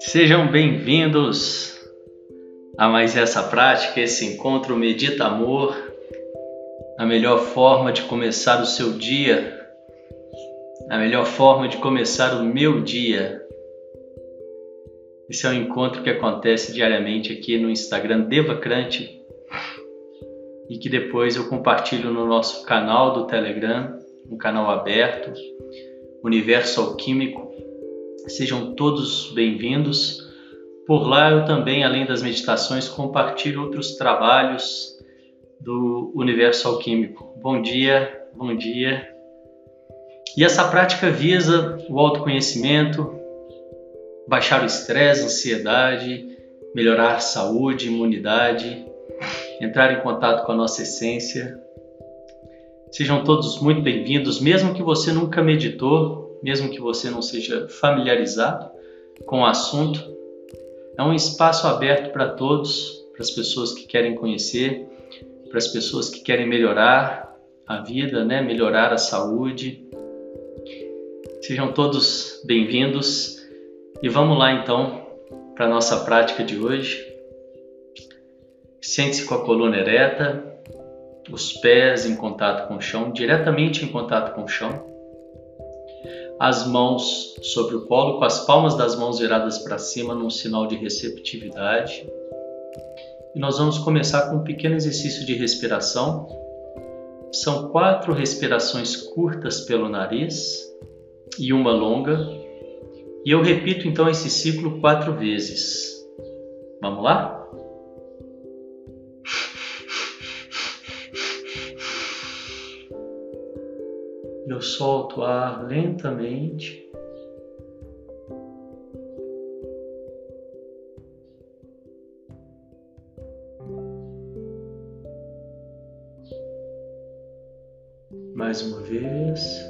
Sejam bem-vindos a mais essa prática, esse encontro Medita Amor, a melhor forma de começar o seu dia, a melhor forma de começar o meu dia. Esse é um encontro que acontece diariamente aqui no Instagram Devacrante e que depois eu compartilho no nosso canal do Telegram, um canal aberto, Universo Alquímico Sejam todos bem-vindos. Por lá eu também, além das meditações, compartilho outros trabalhos do universo alquímico. Bom dia, bom dia. E essa prática visa o autoconhecimento, baixar o estresse, ansiedade, melhorar a saúde, imunidade, entrar em contato com a nossa essência. Sejam todos muito bem-vindos, mesmo que você nunca meditou, mesmo que você não seja familiarizado com o assunto. É um espaço aberto para todos, para as pessoas que querem conhecer, para as pessoas que querem melhorar a vida, né? melhorar a saúde. Sejam todos bem-vindos e vamos lá então para a nossa prática de hoje. Sente-se com a coluna ereta, os pés em contato com o chão, diretamente em contato com o chão as mãos sobre o colo, com as palmas das mãos viradas para cima, num sinal de receptividade. E nós vamos começar com um pequeno exercício de respiração. São quatro respirações curtas pelo nariz e uma longa. E eu repito então esse ciclo quatro vezes. Vamos lá? Eu solto o ar lentamente. Mais uma vez.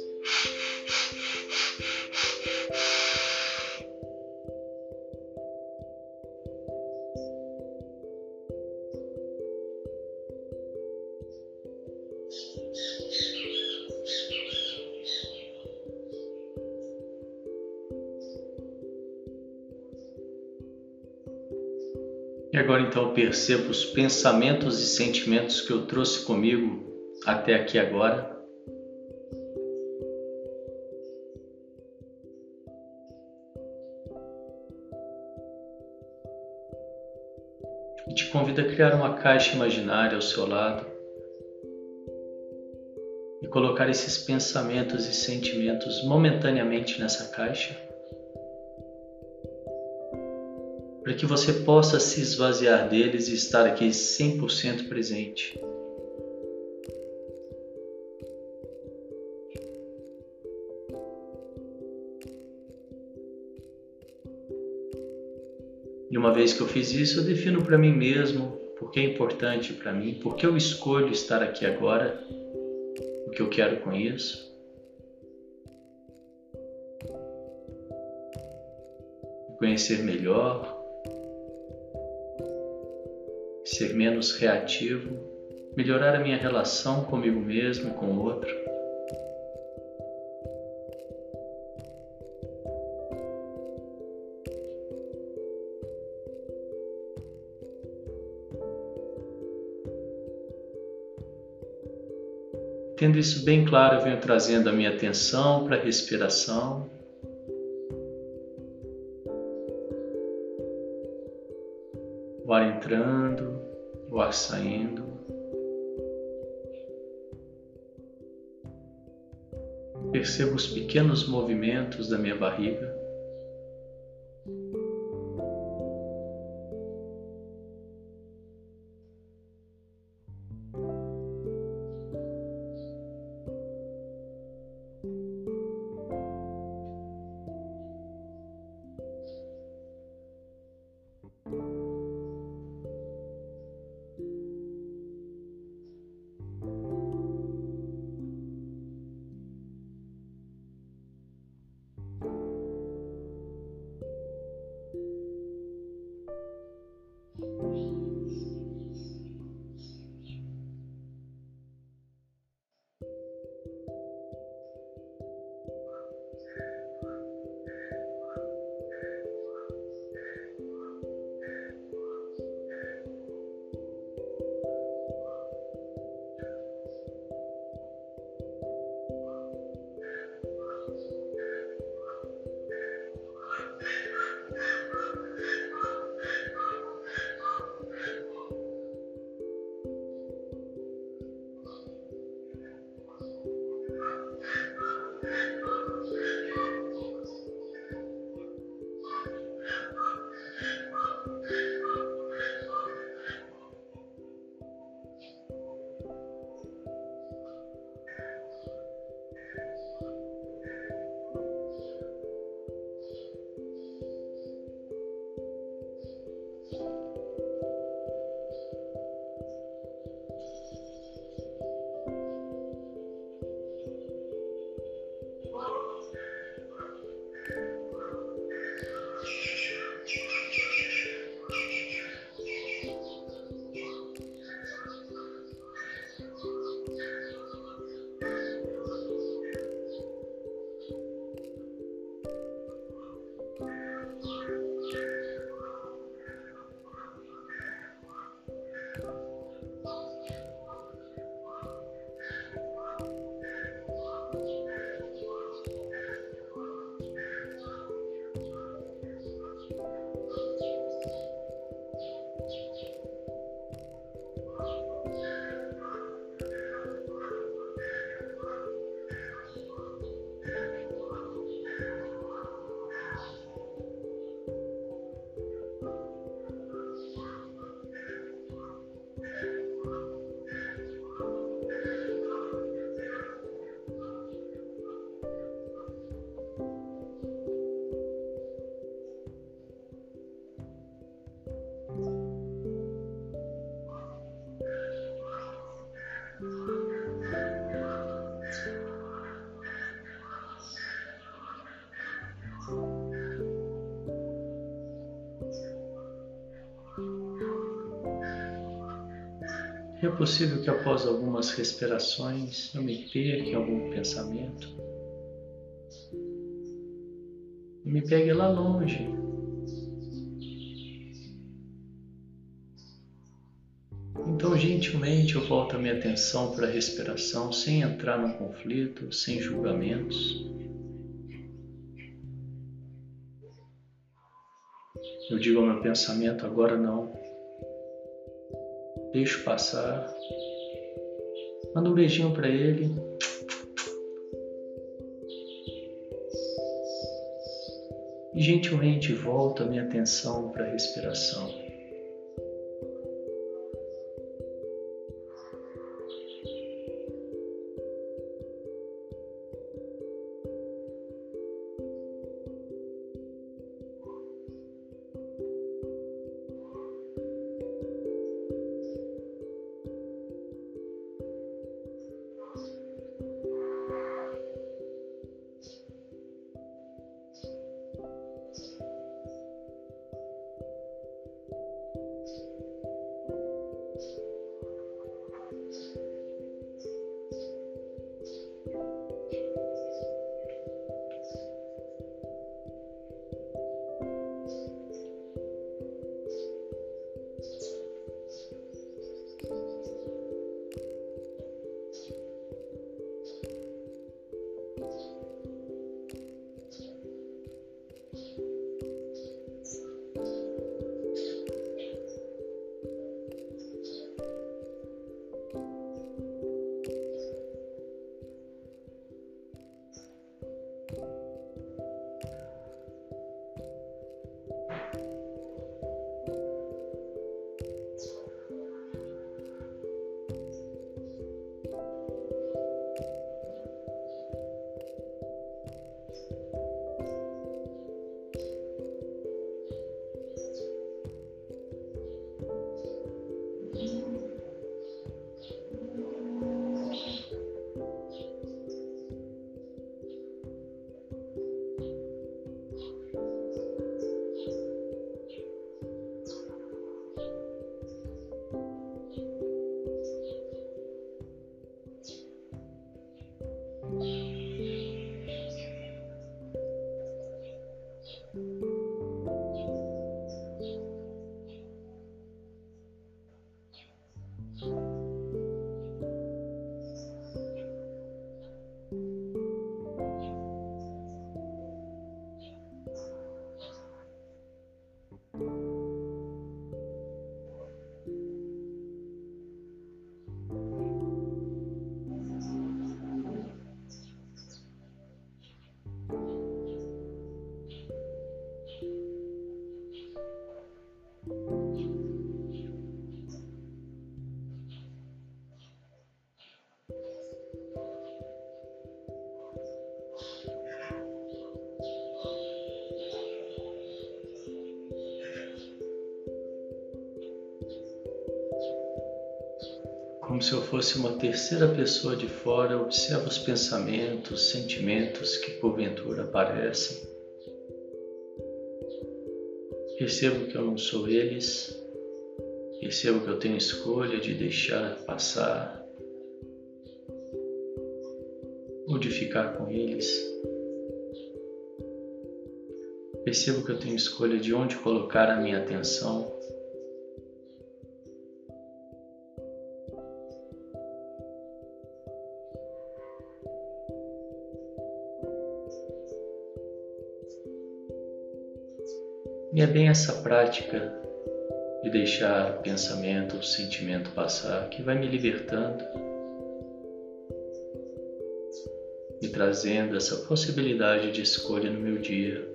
Percebo os pensamentos e sentimentos que eu trouxe comigo até aqui agora. Te convido a criar uma caixa imaginária ao seu lado e colocar esses pensamentos e sentimentos momentaneamente nessa caixa. Para que você possa se esvaziar deles e estar aqui 100% presente. E uma vez que eu fiz isso, eu defino para mim mesmo por que é importante para mim, por que eu escolho estar aqui agora, o que eu quero com isso. Conhecer melhor, ser menos reativo, melhorar a minha relação comigo mesmo e com o outro. Tendo isso bem claro, eu venho trazendo a minha atenção para a respiração. O ar entrando o ar saindo. Percebo os pequenos movimentos da minha barriga. É possível que após algumas respirações eu me perca em algum pensamento. E me pegue lá longe. Então, gentilmente, eu volto a minha atenção para a respiração, sem entrar no conflito, sem julgamentos. Eu digo ao meu pensamento: agora não deixo passar, manda um beijinho para ele. E gentilmente volto a minha atenção para a respiração. Como se eu fosse uma terceira pessoa de fora, observo os pensamentos, sentimentos que porventura aparecem. Percebo que eu não sou eles, percebo que eu tenho escolha de deixar passar ou de ficar com eles. Percebo que eu tenho escolha de onde colocar a minha atenção. Bem essa prática de deixar pensamento ou sentimento passar que vai me libertando e trazendo essa possibilidade de escolha no meu dia.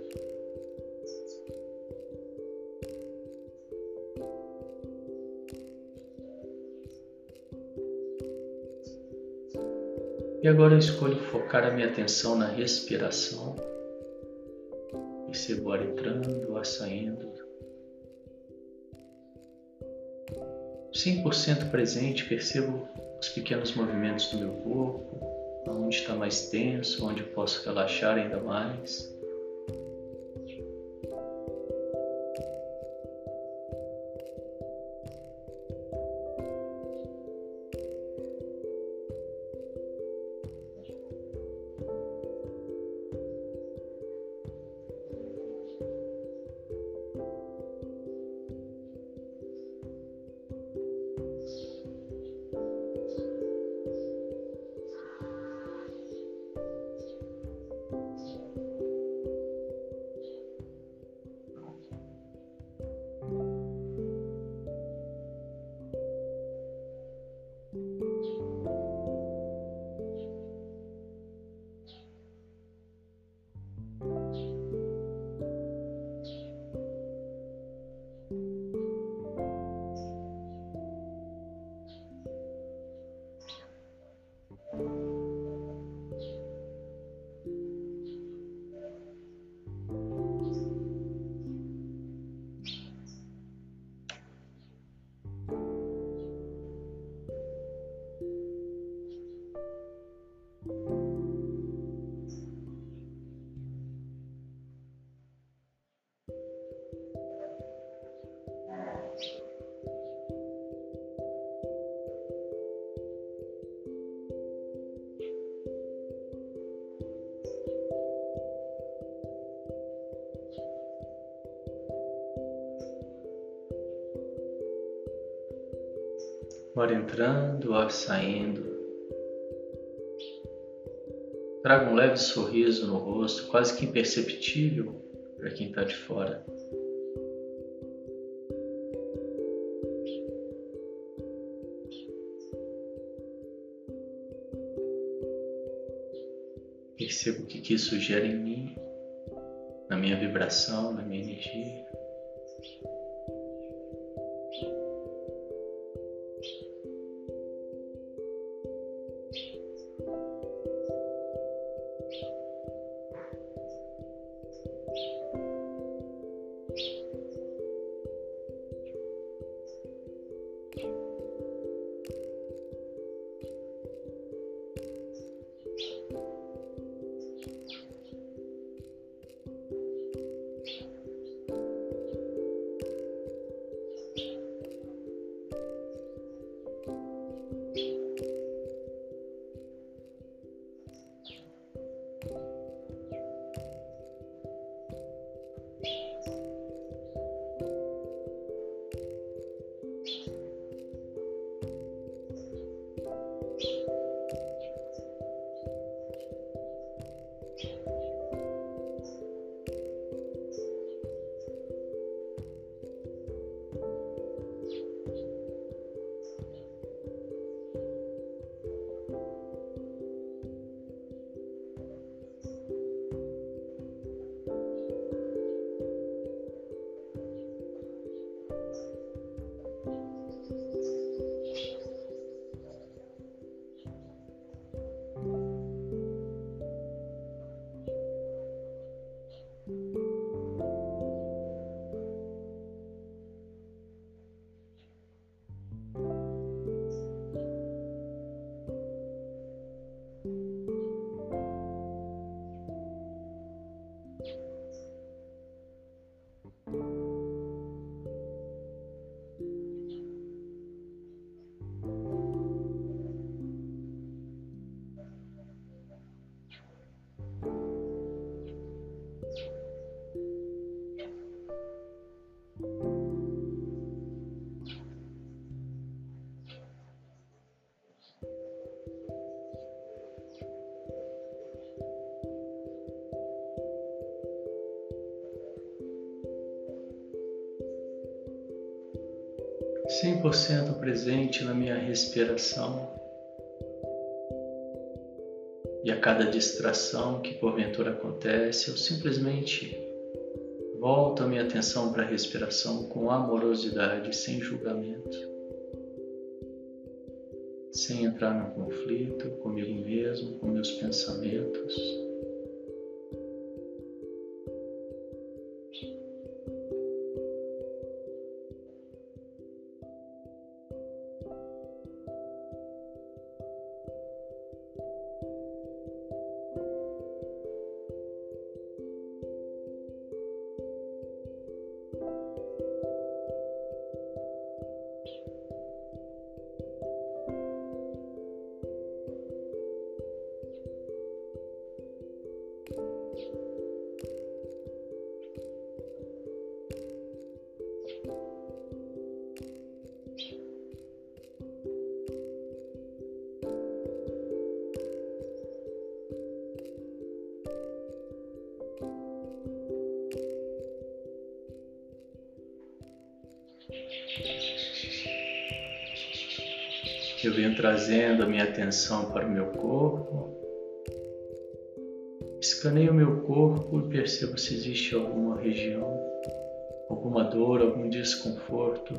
E agora eu escolho focar a minha atenção na respiração. Percebo o ar entrando, o ar saindo. 100% presente, percebo os pequenos movimentos do meu corpo, onde está mais tenso, onde posso relaxar ainda mais. Ar entrando, ar saindo. Traga um leve sorriso no rosto, quase que imperceptível para quem está de fora. Percebo o que isso gera em mim, na minha vibração, na minha energia. 100% presente na minha respiração e a cada distração que porventura acontece, eu simplesmente volto a minha atenção para a respiração com amorosidade, sem julgamento, sem entrar no conflito comigo mesmo, com meus pensamentos. Venho trazendo a minha atenção para o meu corpo. Escaneio o meu corpo e percebo se existe alguma região, alguma dor, algum desconforto.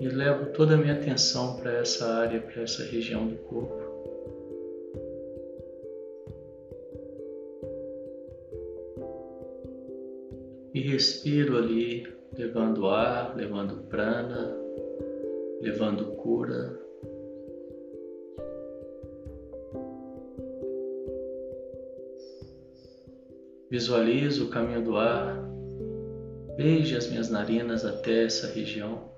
E levo toda a minha atenção para essa área, para essa região do corpo. Cura. Visualizo o caminho do ar, beije as minhas narinas até essa região.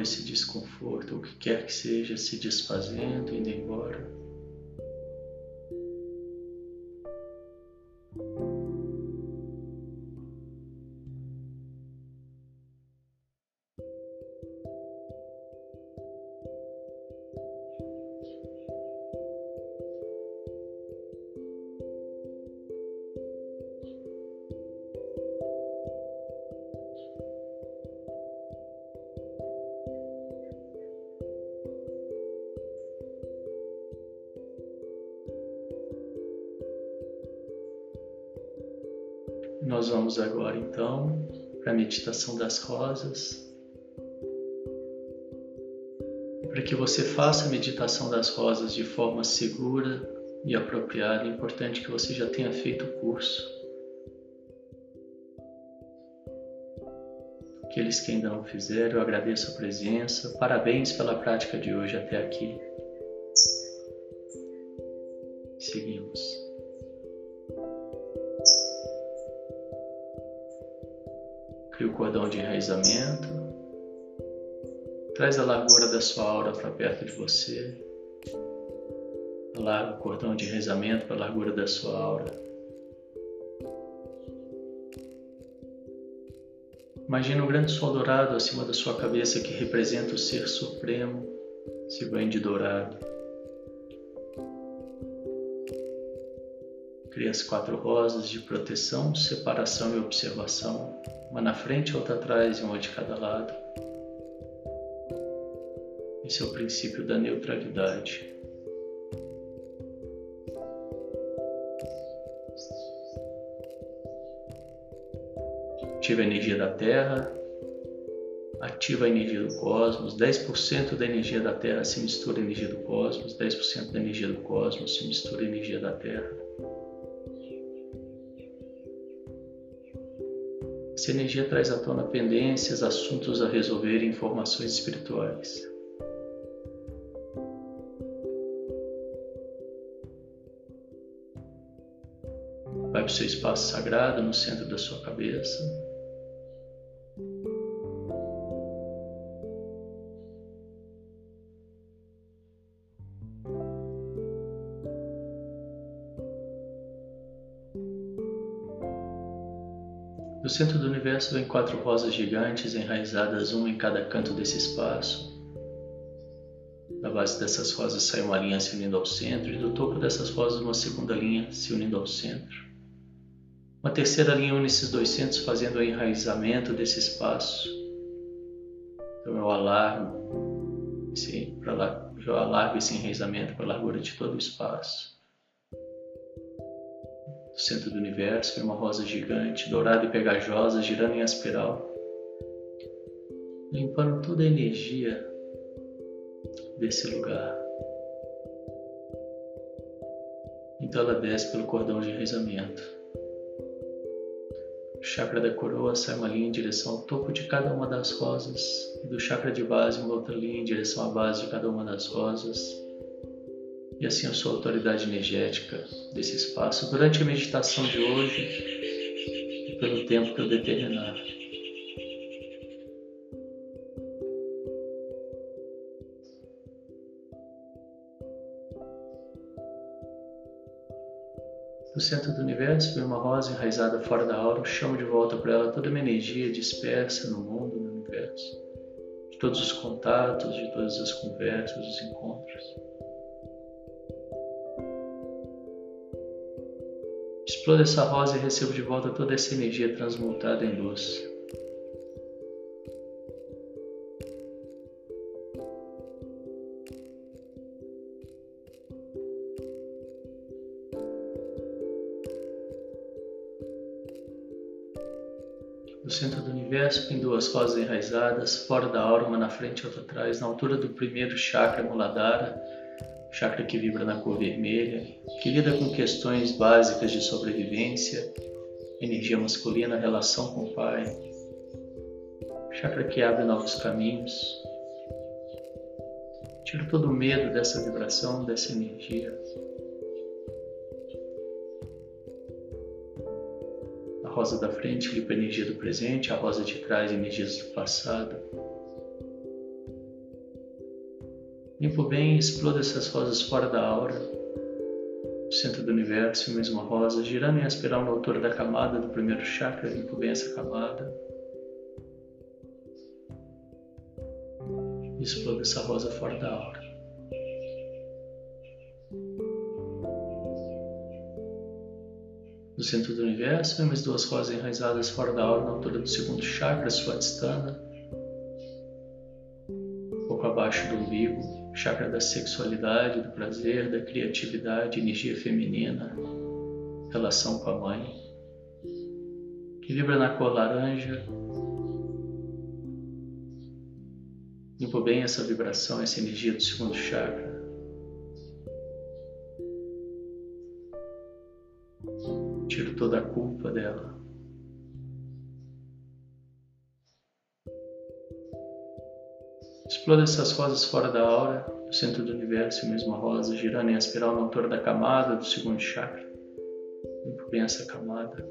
Esse desconforto, o que quer que seja, se desfazendo, indo embora. Nós vamos agora então para a meditação das rosas. Para que você faça a meditação das rosas de forma segura e apropriada, é importante que você já tenha feito o curso. Aqueles que ainda não fizeram, eu agradeço a presença. Parabéns pela prática de hoje até aqui. Seguimos. Cordão de enraizamento. Traz a largura da sua aura para perto de você. Alarga o cordão de enraizamento para a largura da sua aura. Imagina um grande sol dourado acima da sua cabeça que representa o Ser Supremo, esse banho de dourado. Cria as quatro rosas de proteção, separação e observação, uma na frente, outra atrás e uma de cada lado. Esse é o princípio da neutralidade. Ativa a energia da Terra, ativa a energia do cosmos, 10% da energia da Terra se mistura à energia do cosmos, 10% da energia do cosmos se mistura à energia da Terra. Essa energia traz à tona pendências, assuntos a resolver e informações espirituais. Vai para o seu espaço sagrado no centro da sua cabeça. Do centro do universo vem quatro rosas gigantes enraizadas uma em cada canto desse espaço. Da base dessas rosas sai uma linha se unindo ao centro, e do topo dessas rosas uma segunda linha se unindo ao centro. Uma terceira linha une esses dois centros, fazendo o enraizamento desse espaço. Então eu alargo, esse, eu alargo esse enraizamento para a largura de todo o espaço. No centro do universo vem uma rosa gigante, dourada e pegajosa, girando em espiral, limpando toda a energia desse lugar. Então ela desce pelo cordão de enraizamento. Do chakra da coroa sai uma linha em direção ao topo de cada uma das rosas, e do chakra de base uma outra linha em direção à base de cada uma das rosas. E assim eu sou a autoridade energética desse espaço durante a meditação de hoje e pelo tempo que eu determinar. No centro do universo vem uma rosa enraizada fora da aura, eu chamo de volta para ela toda uma energia dispersa no mundo, no universo, de todos os contatos, de todas as conversas, os encontros. Exploda essa rosa e recebo de volta toda essa energia transmutada em luz. No centro do universo tem duas rosas enraizadas, fora da aura, uma na frente e outra atrás, na altura do primeiro chakra Muladhara, chakra que vibra na cor vermelha, que lida com questões básicas de sobrevivência, energia masculina, relação com o pai, chakra que abre novos caminhos. Tira todo o medo dessa vibração, dessa energia. A rosa da frente limpa a energia do presente, a rosa de trás energias do passado. Limpo bem e essas rosas fora da aura, no centro do universo, mesma rosa, girando em espiral na altura da camada do primeiro chakra, limpo bem essa camada. E essa rosa fora da aura. No centro do universo, vemos duas rosas enraizadas fora da aura na altura do segundo chakra, um pouco abaixo do umbigo, chakra da sexualidade, do prazer, da criatividade, energia feminina, relação com a mãe, que vibra na cor laranja. Limpo bem essa vibração, essa energia do segundo chakra. Tiro toda a culpa Explode essas rosas fora da aura, no centro do universo, a mesma rosa, girando em espiral na altura da camada do segundo chakra. Limpo bem essa camada.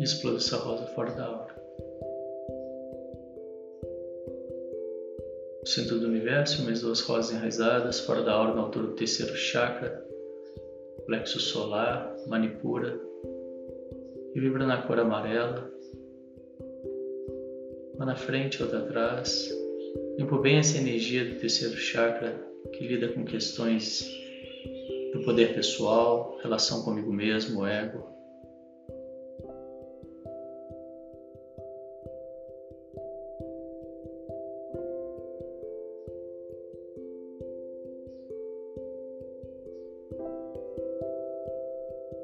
E explode essa rosa fora da aura. No centro do universo, mais duas rosas enraizadas, fora da aura, na altura do terceiro chakra, plexo solar, manipura, e vibra na cor amarela, uma na frente, outra atrás. Limpo bem essa energia do terceiro chakra que lida com questões do poder pessoal, relação comigo mesmo, ego.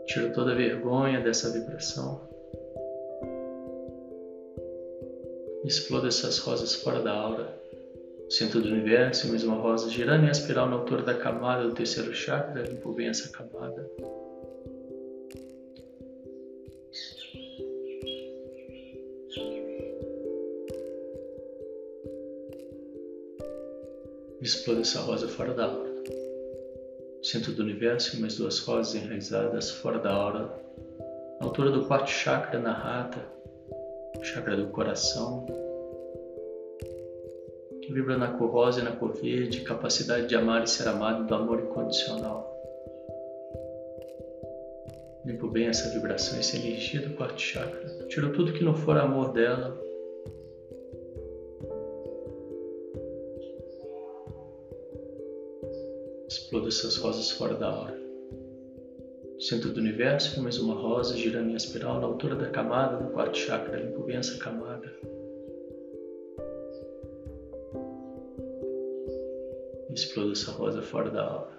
Tiro toda a vergonha dessa vibração. Exploda essas rosas fora da aura. Centro do universo, mais uma rosa girando em espiral na altura da camada do terceiro chakra, limpo bem essa camada. Exploda essa rosa fora da aura. Centro do universo, mais duas rosas enraizadas fora da aura, na altura do quarto chakra na rata, chakra do coração, que vibra na cor rosa e na cor verde, capacidade de amar e ser amado do amor incondicional. Limpo bem essa vibração, essa energia do quarto chakra. Tiro tudo que não for amor dela. Explodo essas rosas fora da hora. Centro do universo, mais uma rosa girando em espiral na altura da camada do quarto chakra. Bem essa camada. Explodo essa rosa fora da aura.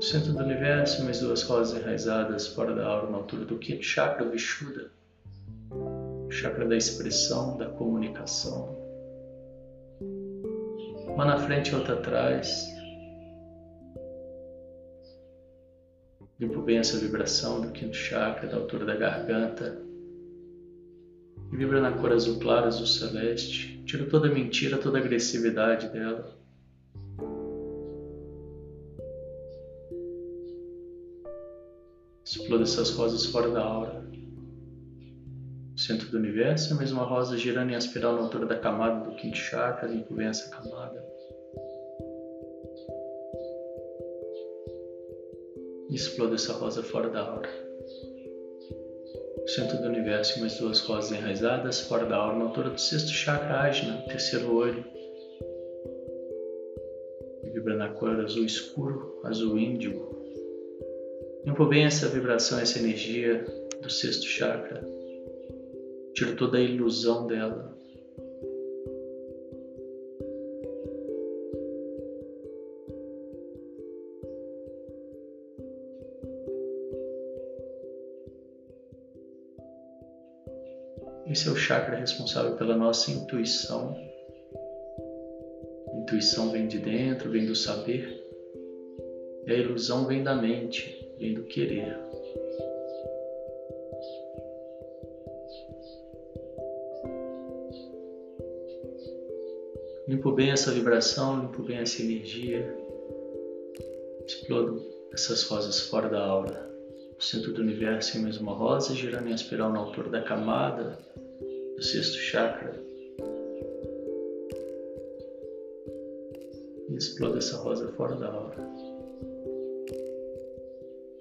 Centro do universo, mais duas rosas enraizadas fora da aura na altura do quinto chakra, Vishuddha. Chakra da expressão, da comunicação. Uma na frente e outra atrás. Limpo bem essa vibração do quinto chakra, da altura da garganta. E vibra na cor azul claro, azul celeste. Tiro toda a mentira, toda agressividade dela. Exploda essas rosas fora da aura. Centro do universo, a mesma rosa girando em espiral na altura da camada do quinto chakra, limpo bem essa camada. Exploda essa rosa fora da aura. Centro do universo, mais duas rosas enraizadas fora da aura, na altura do sexto chakra, Ajna, terceiro olho. Vibra na cor azul escuro, azul índigo. Limpo bem essa vibração, essa energia do sexto chakra. Tiro toda a ilusão dela. Esse é o chakra responsável pela nossa intuição. A intuição vem de dentro, vem do saber. E a ilusão vem da mente vem do querer. Limpo bem essa vibração, limpo bem essa energia. Explodo essas rosas fora da aura. No centro do universo em mais uma rosa, girando em espiral na altura da camada do sexto chakra. E explodo essa rosa fora da aura.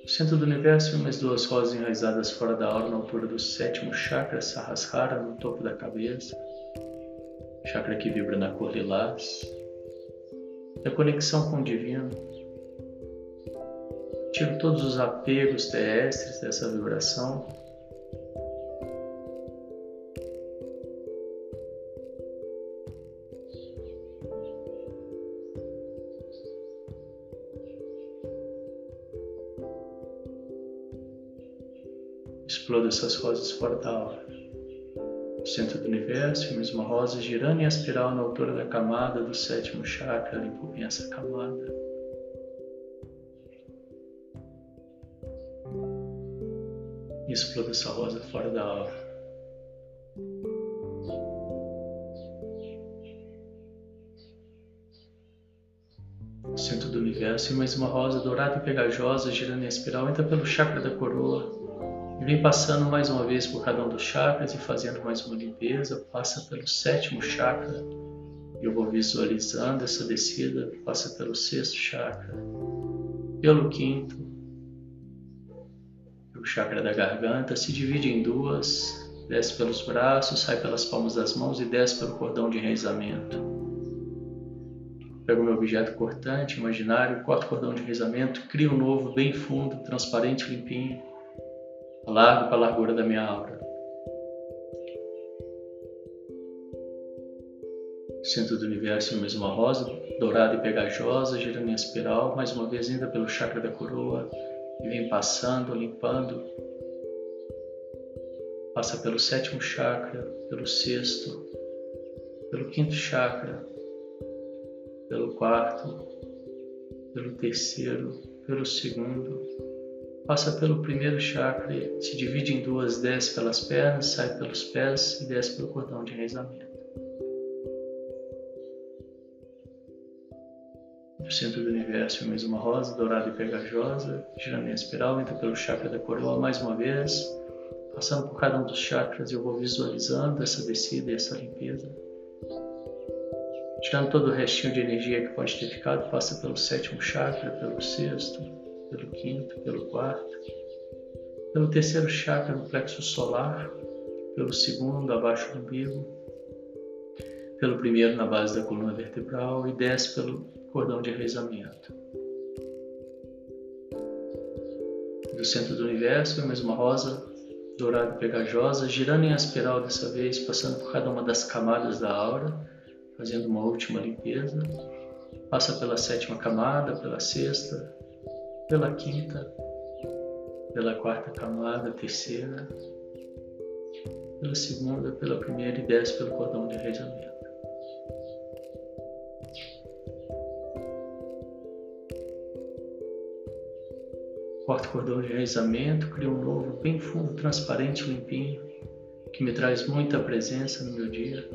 No centro do universo, umas duas rosas enraizadas fora da aura, na altura do sétimo chakra, Sahasrara, no topo da cabeça. Chakra que vibra na cor lilás. Da conexão com o divino. Tiro todos os apegos terrestres dessa vibração Exploda essas rosas fora da hora. Centro do universo, a mesma rosa girando em espiral na altura da camada do sétimo chakra, bem essa camada. Exploda essa rosa fora da hora. centro do universo, mais uma rosa dourada e pegajosa girando em espiral entra pelo chakra da coroa e vem passando mais uma vez por cada um dos chakras e fazendo mais uma limpeza. Passa pelo sétimo chakra. Eu vou visualizando essa descida. Passa pelo sexto chakra. Pelo quinto. O chakra da garganta se divide em duas. Desce pelos braços, sai pelas palmas das mãos e desce pelo cordão de enraizamento. Pego meu objeto cortante, imaginário, corto o cordão de enraizamento, crio um novo, bem fundo, transparente, limpinho largo para a largura da minha aura. Centro do universo, mais uma rosa, dourada e pegajosa, girando em espiral, mais uma vez ainda pelo chakra da coroa, e vem passando, limpando. Passa pelo sétimo chakra, pelo sexto, pelo quinto chakra, pelo quarto, pelo terceiro, pelo segundo, Passa pelo primeiro chakra, se divide em duas, desce pelas pernas, sai pelos pés e desce pelo cordão de enraizamento. No centro do universo, mais uma rosa dourada e pegajosa, girando em espiral, entra pelo chakra da coroa mais uma vez, passando por cada um dos chakras, eu vou visualizando essa descida e essa limpeza. Tirando todo o restinho de energia que pode ter ficado, passa pelo sétimo chakra, pelo sexto, pelo quinto, pelo quarto, pelo terceiro chakra no plexo solar, pelo segundo abaixo do umbigo, pelo primeiro na base da coluna vertebral e desce pelo cordão de enraizamento. Do centro do universo mais uma rosa dourada e pegajosa, girando em espiral dessa vez, passando por cada uma das camadas da aura, fazendo uma última limpeza. Passa pela sétima camada, pela sexta, pela quinta, pela quarta camada, terceira, pela segunda, pela primeira e desce pelo cordão de enraizamento. Quarto cordão de enraizamento, cria um novo, bem fundo, transparente, limpinho, que me traz muita presença no meu dia.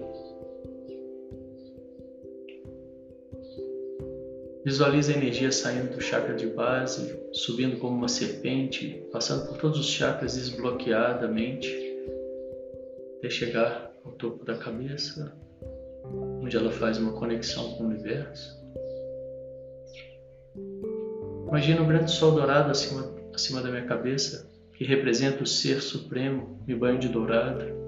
Visualize a energia saindo do chakra de base, subindo como uma serpente, passando por todos os chakras desbloqueadamente, até chegar ao topo da cabeça, onde ela faz uma conexão com o universo. Imagina um grande sol dourado acima, acima da minha cabeça, que representa o Ser Supremo, me banho de dourado.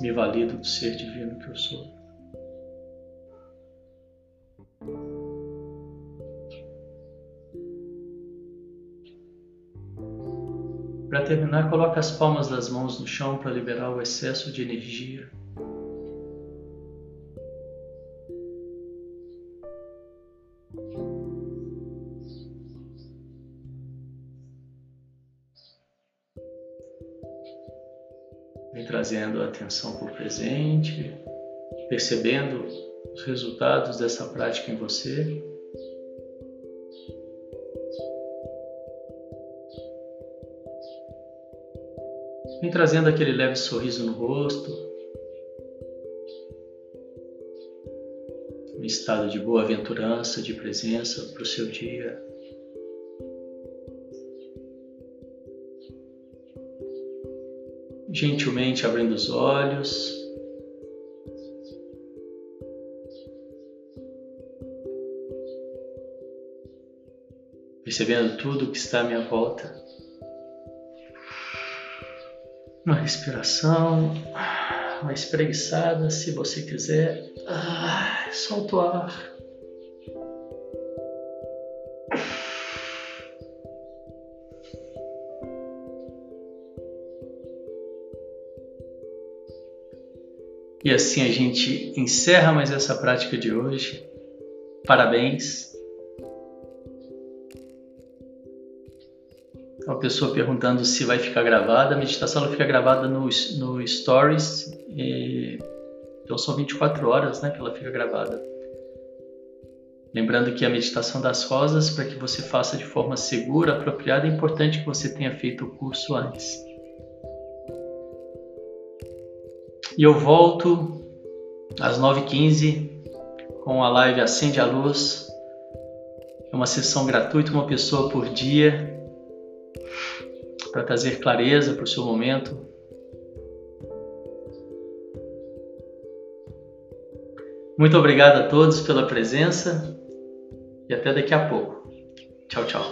Me valido do Ser Divino que eu sou. Para terminar, coloque as palmas das mãos no chão para liberar o excesso de energia. Trazendo atenção para o presente, percebendo os resultados dessa prática em você. Vem trazendo aquele leve sorriso no rosto, um estado de boa-aventurança, de presença para o seu dia. Gentilmente abrindo os olhos. Percebendo tudo que está à minha volta. Uma respiração, uma espreguiçada, se você quiser. Ah, solta o ar. E assim a gente encerra mais essa prática de hoje. Parabéns. uma pessoa perguntando se vai ficar gravada. A meditação ela fica gravada no, no Stories, e, então são 24 horas né, que ela fica gravada. Lembrando que a meditação das rosas, para que você faça de forma segura, apropriada, é importante que você tenha feito o curso antes. E eu volto às 9h15 com a live Acende a Luz. É uma sessão gratuita, uma pessoa por dia para trazer clareza para o seu momento. Muito obrigado a todos pela presença e até daqui a pouco. Tchau, tchau.